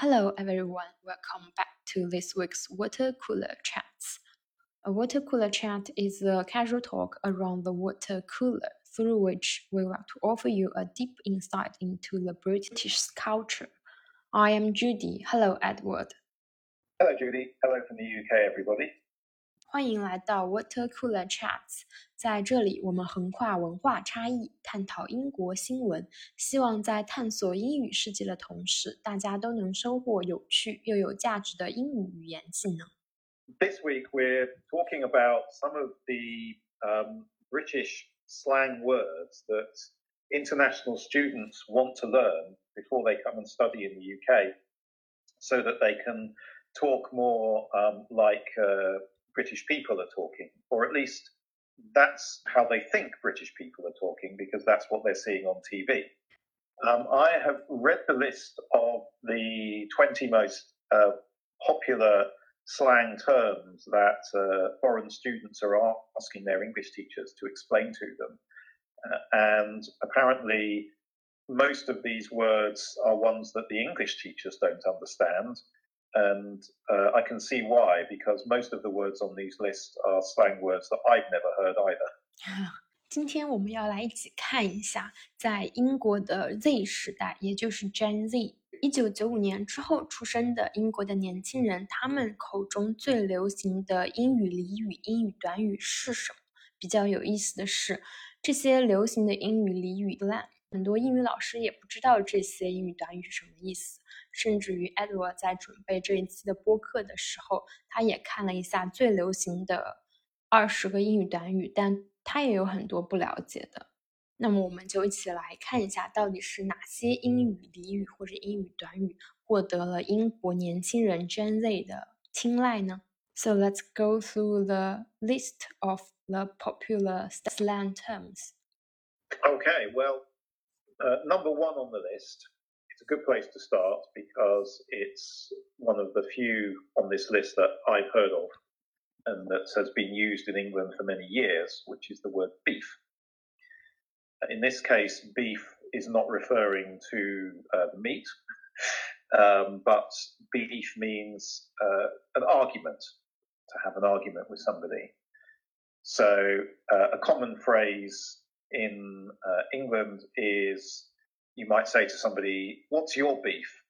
Hello, everyone. Welcome back to this week's Water Cooler Chats. A water cooler chat is a casual talk around the water cooler, through which we want to offer you a deep insight into the British culture. I am Judy. Hello, Edward. Hello, Judy. Hello from the UK, everybody. 欢迎来到 Water Cooler Chats， 在这里我们横跨文化差异，探讨英国新闻，希望在探索英语世界的同时，大家都能收获有趣又有价值的英语语言技能。This week we're talking about some of the um, British slang words that international students want to learn before they come and study in the UK, so that they can talk more um, like uh, British people are talking, or at least that's how they think British people are talking because that's what they're seeing on TV. Um, I have read the list of the 20 most uh, popular slang terms that uh, foreign students are asking their English teachers to explain to them. Uh, and apparently, most of these words are ones that the English teachers don't understand and uh, I can see why because most of the words on these lists are slang words that I've never heard either. 今天我们要来一起看一下，在英国的 Z 时代，也就是 Gen Z，一九九五年之后出生的英国的年轻人，他们口中最流行的英语俚语、英语短语是什么？比较有意思的是，这些流行的英语俚语，很多英语老师也不知道这些英语短语是什么意思。甚至于 Edward 在准备这一期的播客的时候，他也看了一下最流行的二十个英语短语，但他也有很多不了解的。那么我们就一起来看一下，到底是哪些英语俚语或者英语短语获得了英国年轻人 Gen Z 的青睐呢？So let's go through the list of the popular slang terms. Okay, well, uh, number one on the list it's a good place to start because it's one of the few on this list that I've heard of and that has been used in England for many years, which is the word beef. In this case, beef is not referring to uh, meat, um, but beef means uh, an argument, to have an argument with somebody. So, uh, a common phrase in uh, England is you might say to somebody, "What's your beef?"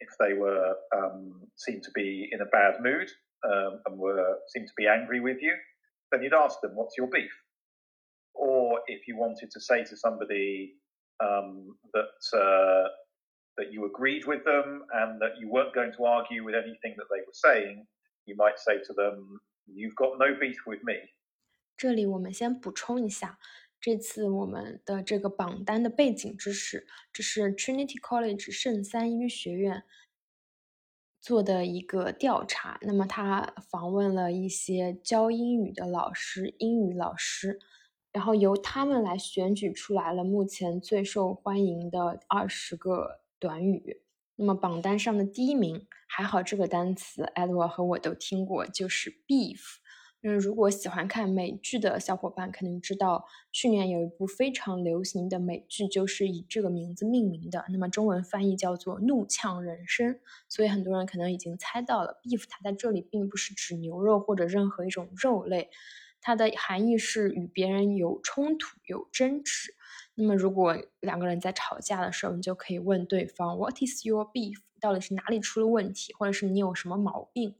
If they were um, seemed to be in a bad mood um, and were seemed to be angry with you, then you'd ask them, "What's your beef?" Or if you wanted to say to somebody um, that uh, that you agreed with them and that you weren't going to argue with anything that they were saying, you might say to them, "You've got no beef with me." 这里我们先补充一下， 这次我们的这个榜单的背景知识，这是 Trinity College 圣三一学院做的一个调查。那么他访问了一些教英语的老师、英语老师，然后由他们来选举出来了目前最受欢迎的二十个短语。那么榜单上的第一名，还好这个单词 Edward 和我都听过，就是 beef。如果喜欢看美剧的小伙伴肯定知道，去年有一部非常流行的美剧就是以这个名字命名的，那么中文翻译叫做《怒呛人生》。所以很多人可能已经猜到了，beef 它在这里并不是指牛肉或者任何一种肉类，它的含义是与别人有冲突、有争执。那么如果两个人在吵架的时候，你就可以问对方 “What is your beef？” 到底是哪里出了问题，或者是你有什么毛病？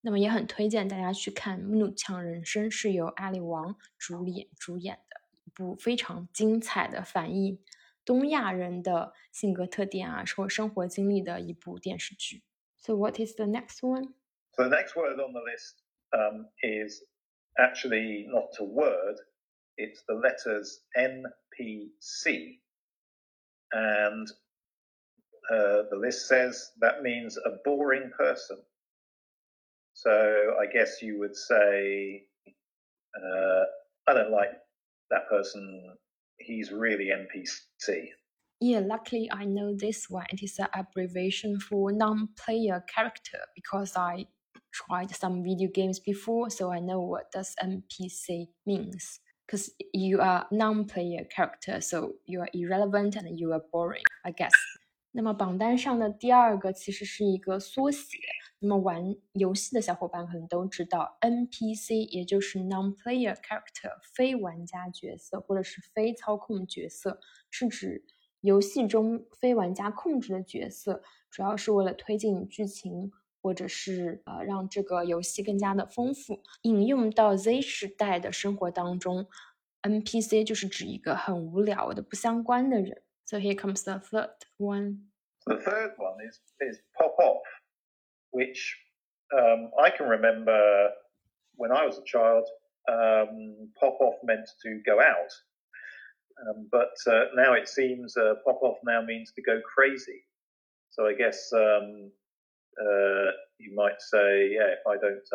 那么也很推荐大家去看《怒呛人生》，是由阿里王主演主演的一部非常精彩的反映东亚人的性格特点啊，或生活经历的一部电视剧。So what is the next one? So the next word on the list um, is actually not a word; it's the letters NPC, and uh, the list says that means a boring person. So I guess you would say, uh, I don't like that person. He's really NPC. Yeah, luckily I know this one. It is an abbreviation for non-player character because I tried some video games before, so I know what does NPC means. Because you are non-player character, so you are irrelevant and you are boring, I guess. 那么榜单上的第二个其实是一个缩写。 那么玩游戏的小伙伴可能都知道，NPC 也就是 non-player character 非玩家角色或者是非操控角色，是指游戏中非玩家控制的角色，主要是为了推进剧情或者是呃让这个游戏更加的丰富。引用到 Z 时代的生活当中，NPC 就是指一个很无聊的不相关的人。So here comes the third one. The third one is is pop off. Which um, I can remember when I was a child, um, pop off meant to go out. Um, but uh, now it seems uh, pop off now means to go crazy. So I guess um, uh, you might say, yeah, if I don't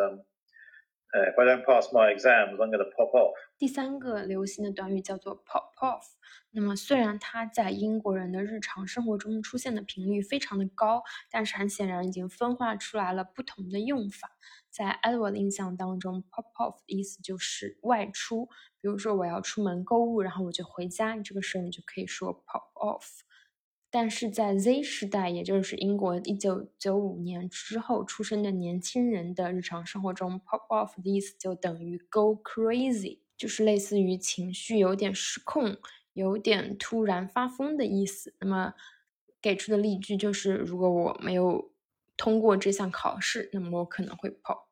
if I don't pass my exams, I'm going to pop off. 第三个流行的短语叫做 pop off。那么虽然它在英国人的日常生活中出现的频率非常的高，但是很显然已经分化出来了不同的用法。在 Edward 的印象当中，pop off 的意思就是外出。比如说我要出门购物，然后我就回家，这个时候你就可以说 pop off。但是在 Z 时代，也就是英国一九九五年之后出生的年轻人的日常生活中，pop off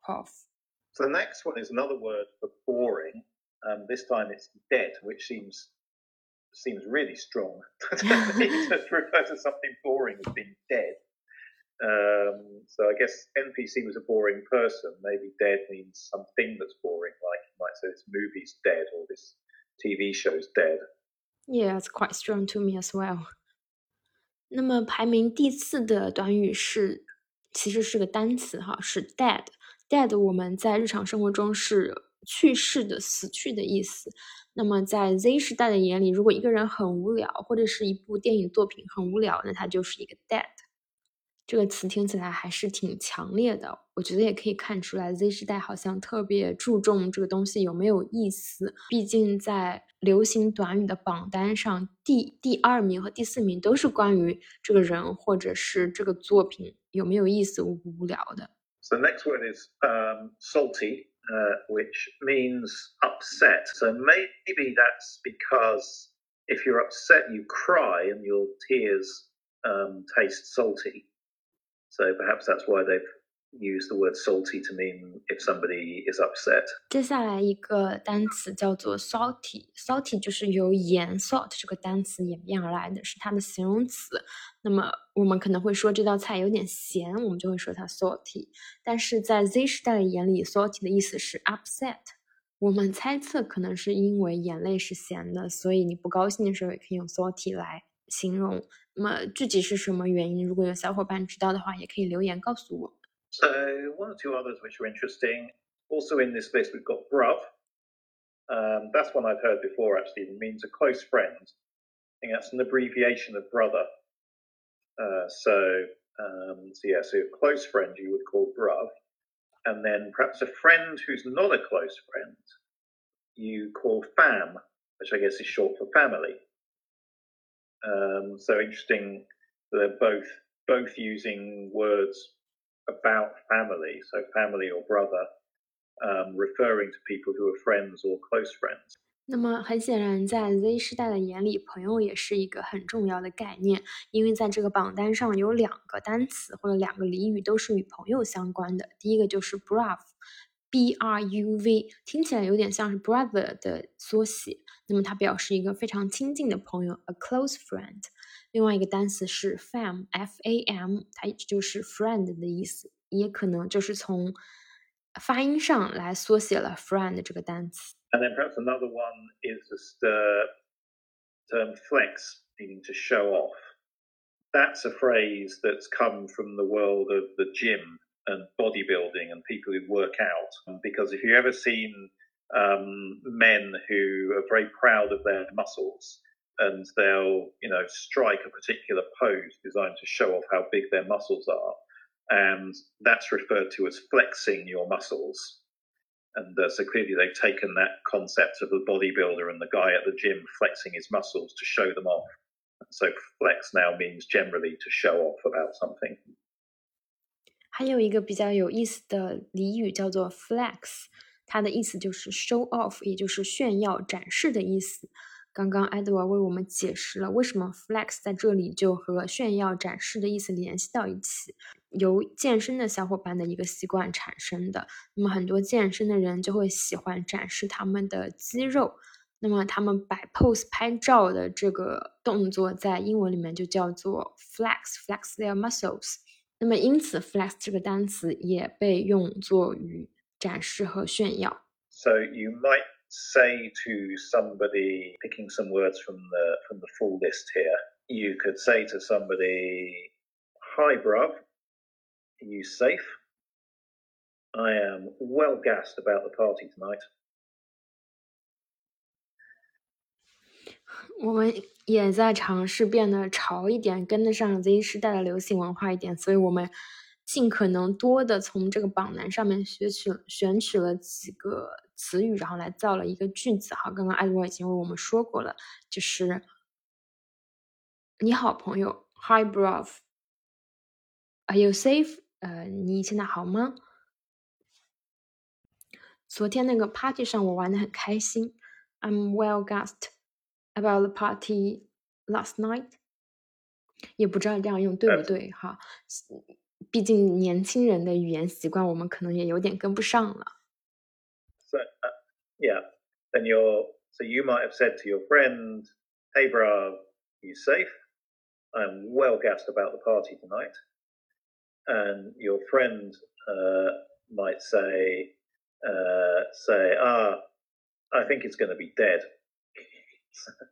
off。So the next one is another word for boring. Um, this time it's dead, which seems seems really strong to refer to something boring as being dead. Um, so I guess NPC was a boring person. Maybe dead means something that's boring, like you might say this movie's dead or this TV show's dead. Yeah, it's quite strong to me as well. 那么排名第四的短语是，其实是个单词哈，是 dead。dead 我们在日常生活中是 去世的、死去的意思。那么在 Z 时代的眼里，如果一个人很无聊，或者是一部电影作品很无聊，那他就是一个 dead。这个词听起来还是挺强烈的。我觉得也可以看出来，Z 时代好像特别注重这个东西有没有意思。毕竟在流行短语的榜单上，第第二名和第四名都是关于这个人或者是这个作品有没有意思、无不无聊的。So next word is um salty. Uh, which means upset. So maybe that's because if you're upset, you cry and your tears um, taste salty. So perhaps that's why they've use the word salty to mean if somebody is upset。接下来一个单词叫做 salty，salty 就是由盐 salt 这个单词演变而来的，是它的形容词。那么我们可能会说这道菜有点咸，我们就会说它 salty。但是在 Z 时代的眼里，salty 的意思是 upset。我们猜测可能是因为眼泪是咸的，所以你不高兴的时候也可以用 salty 来形容。那么具体是什么原因？如果有小伙伴知道的话，也可以留言告诉我。So one or two others which are interesting. Also in this list, we've got bruv. Um, that's one I've heard before. Actually, it means a close friend. I think that's an abbreviation of brother. Uh, so, um, so yeah, so a close friend you would call bruv, and then perhaps a friend who's not a close friend you call fam, which I guess is short for family. Um, so interesting. They're both both using words about family, so family or brother, referring to people who are friends or close friends. 那么很显然，在 Z 世代的眼里，朋友也是一个很重要的概念，因为在这个榜单上有两个单词或者两个俚语都是与朋友相关的。第一个就是 bruv，b r u v，听起来有点像是 brother 的缩写，那么它表示一个非常亲近的朋友，a close friend。另外一个单词是 fam，f a m，它就是 friend 的意思，也可能就是从发音上来缩写了 friend 这个单词。And then perhaps another one is just the term flex, meaning to show off. That's a phrase that's come from the world of the gym and bodybuilding and people who work out. Because if you've ever seen um, men who are very proud of their muscles, and they'll you know strike a particular pose designed to show off how big their muscles are and that's referred to as flexing your muscles and uh, so clearly they've taken that concept of the bodybuilder and the guy at the gym flexing his muscles to show them off So flex now means generally to show off about something. 还有一个比较有意思的俚语叫做 flex，它的意思就是 show off，也就是炫耀、展示的意思。 刚刚 Edward 为我们解释了为什么 flex 在这里就和炫耀、展示的意思联系到一起，由健身的小伙伴的一个习惯产生的。那么很多健身的人就会喜欢展示他们的肌肉，那么他们摆 pose 拍照的这个动作在英文里面就叫做 flex，flex their muscles。那么，因此，flex 这个单词也被用作于展示和炫耀。So you might say to somebody, picking some words from the from the full list here, you could say to somebody, "Hi, bruv, are you safe? I am well gassed about the party tonight." 我们也在尝试变得潮一点，跟得上 Z 时代的流行文化一点，所以我们尽可能多的从这个榜单上面选取选取了几个 词语，然后来造了一个句子。哈，刚刚艾罗已经为我们说过了，就是你好，朋友，Hi, bro，Are you safe？呃，你现在好吗？昨天那个 party 上我玩的很开心，I'm well gassed。about the party last night，也不知道这样用对不对哈，毕竟年轻人的语言习惯我们可能也有点跟不上了。So uh, yeah, then you're so you might have said to your friend, "Hey, bro, you safe? I'm well gassed about the party tonight." And your friend uh, might say, uh, "Say, ah, I think it's going to be dead."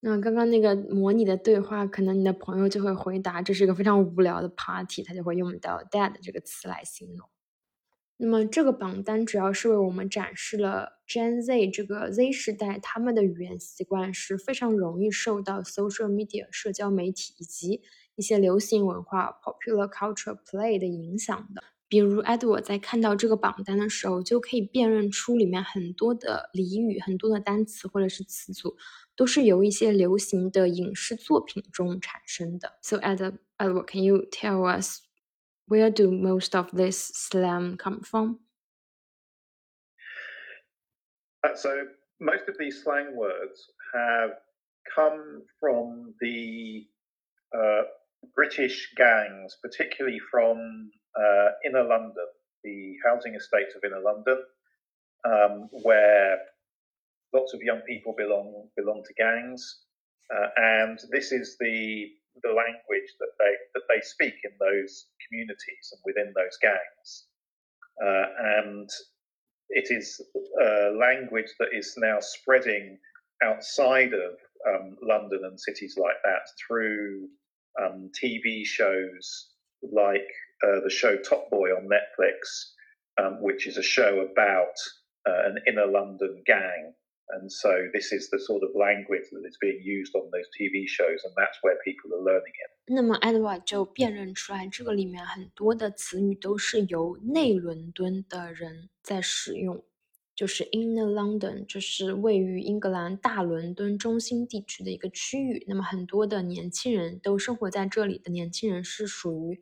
那刚刚那个模拟的对话，可能你的朋友就会回答：“这是一个非常无聊的 party。”他就会用到 “dead” 这个词来形容。 那么这个榜单主要是为我们展示了 Gen Z 这个 Z 时代他们的语言习惯是非常容易受到 social media 社交媒体以及一些流行文化 popular culture play 的影响的。比如 Edward 在看到这个榜单的时候，就可以辨认出里面很多的俚语、很多的单词或者是词组，都是由一些流行的影视作品中产生的。So Edward, Edward, can you tell us where do most of this slang come from? Uh, so most of these slang words have come from the uh, British gangs, particularly from uh, inner London, the housing estates of inner London, um, where lots of young people belong belong to gangs, uh, and this is the the language that they that they speak in those communities and within those gangs, uh, and it is a language that is now spreading outside of um, London and cities like that through um, TV shows like uh, the show Top Boy on Netflix, um, which is a show about uh, an inner London gang. And so this is the sort of language that is being used on those TV shows, and that's where people are learning it. 那么 Edward 就辨认出来，这个里面很多的词语都是由内伦敦的人在使用，就是 Inner London，就是位于英格兰大伦敦中心地区的一个区域。那么很多的年轻人都生活在这里的年轻人是属于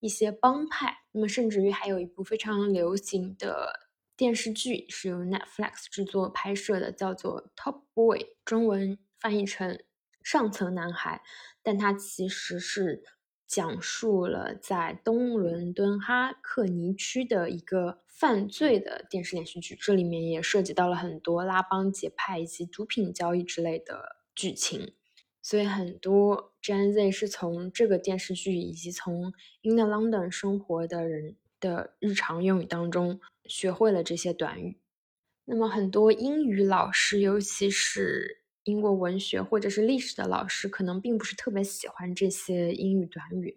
一些帮派，那么甚至于还有一部非常流行的电视剧是由 Netflix 制作拍摄的，叫做《Top Boy》，中文翻译成《上层男孩》，但它其实是讲述了在东伦敦哈克尼区的一个犯罪的电视连续剧，这里面也涉及到了很多拉帮结派以及毒品交易之类的剧情。所以很多 Gen Z 是从这个电视剧以及从 In the London 生活的人的日常用语当中学会了这些短语。那么很多英语老师，尤其是英国文学或者是历史的老师，可能并不是特别喜欢这些英语短语。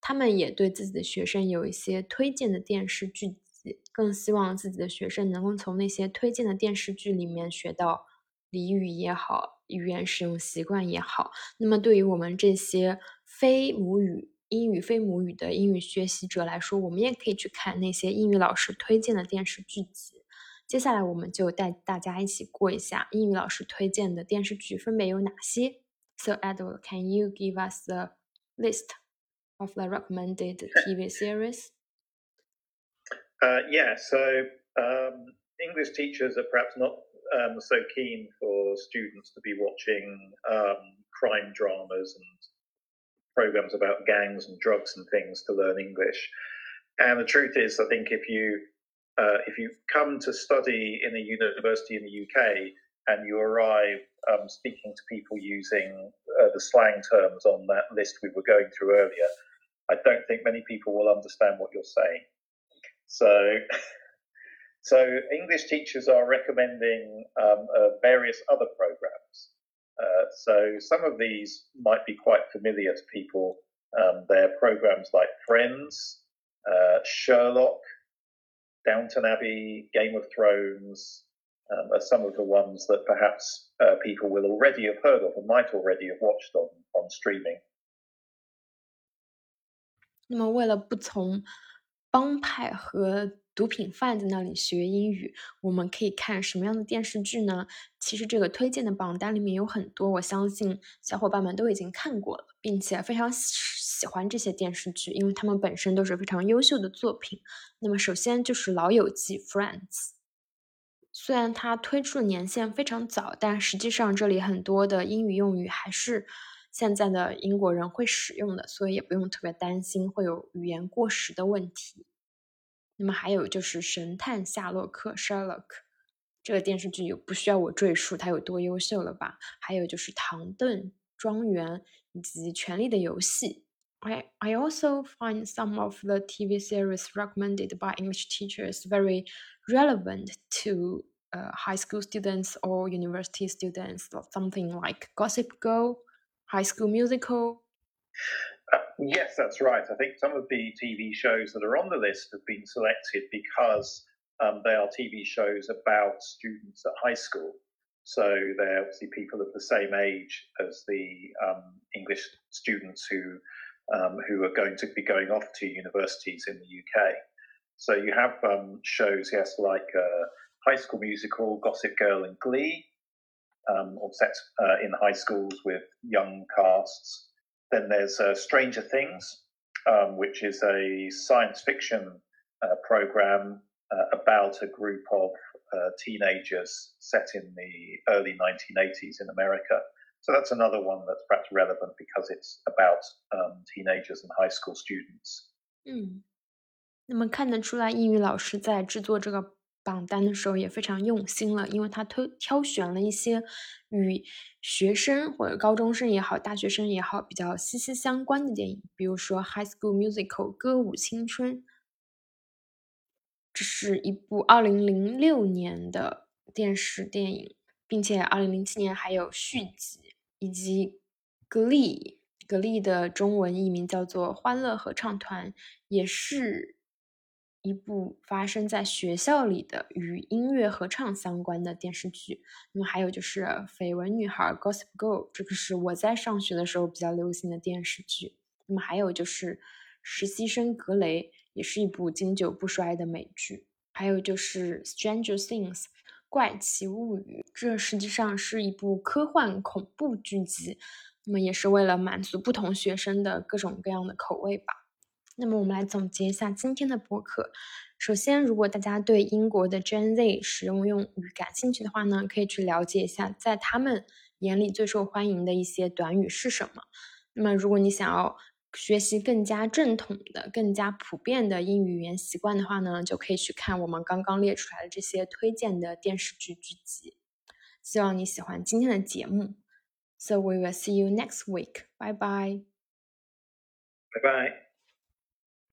他们也对自己的学生有一些推荐的电视剧集，更希望自己的学生能够从那些推荐的电视剧里面学到俚语也好。语言使用习惯也好，那么对于我们这些非母语英语非母语的英语学习者来说，我们也可以去看那些英语老师推荐的电视剧集。接下来，我们就带大家一起过一下英语老师推荐的电视剧分别有哪些。 So Edward, can you give us the list of the recommended TV series? Uh, yeah, so um, English teachers are perhaps not um, so keen for students to be watching um, crime dramas and programs about gangs and drugs and things to learn English. And the truth is, I think if you uh, if you come to study in a university in the UK and you arrive um, speaking to people using uh, the slang terms on that list we were going through earlier, I don't think many people will understand what you're saying. So, so English teachers are recommending um, uh, various other programs Uh, so some of these might be quite familiar to people. Um, they're programs like Friends, uh, Sherlock, Downton Abbey, Game of Thrones, um, are some of the ones that perhaps uh, people will already have heard of and might already have watched on, on streaming. 那么，为了不从帮派和 毒品贩子那里学英语，我们可以看什么样的电视剧呢？其实这个推荐的榜单里面有很多，我相信小伙伴们都已经看过了，并且非常喜欢这些电视剧，因为它们本身都是非常优秀的作品。那么首先就是《老友记》（Friends），虽然它推出的年限非常早，但实际上这里很多的英语用语还是。现在的英国人会使用的，所以也不用特别担心会有语言过时的问题。那么还有就是《神探夏洛克》（Sherlock） 这个电视剧，不需要我赘述它有多优秀了吧？还有就是《唐顿庄园》以及《权力的游戏》。I I also find some of the TV series recommended by English teachers very relevant to uh, high school students or university students. Something like Gossip Girl. High School Musical? Yes, that's right. I think some of the TV shows that are on the list have been selected because um, they are TV shows about students at high school. So they're obviously people of the same age as the um, English students who um, who are going to be going off to universities in the UK. So you have um, shows, yes, like uh, High School Musical, Gossip Girl, and Glee, um, or set uh, in high schools with young casts. Then there's uh, Stranger Things, um, which is a science fiction uh, program uh, about a group of uh, teenagers set in the early 1980s in America. So that's another one that's perhaps relevant because it's about um, teenagers and high school students. 嗯，那么看得出来，英语老师在制作这个 榜单的时候也非常用心了，因为他推挑选了一些与学生或者高中生也好、大学生也好比较息息相关的电影，比如说《High School Musical》歌舞青春，这是一部二零零六年的电视电影，并且二零零七年还有续集，以及《Glee》，《Glee》的中文译名叫做《欢乐合唱团》，也是。一部发生在学校里的与音乐合唱相关的电视剧，那么还有就是《绯闻女孩》（Gossip Girl），这个是我在上学的时候比较流行的电视剧。那么还有就是《实习生格雷》，也是一部经久不衰的美剧。还有就是《Stranger Things》（怪奇物语），这实际上是一部科幻恐怖剧集，那么也是为了满足不同学生的各种各样的口味吧。那么我们来总结一下今天的播客。首先，如果大家对英国的 Gen Z 使用用语感兴趣的话呢，可以去了解一下，在他们眼里最受欢迎的一些短语是什么。那么，如果你想要学习更加正统的、更加普遍的英语语言习惯的话呢，就可以去看我们刚刚列出来的这些推荐的电视剧剧集。希望你喜欢今天的节目。So we will see you next week. Bye bye. Bye bye.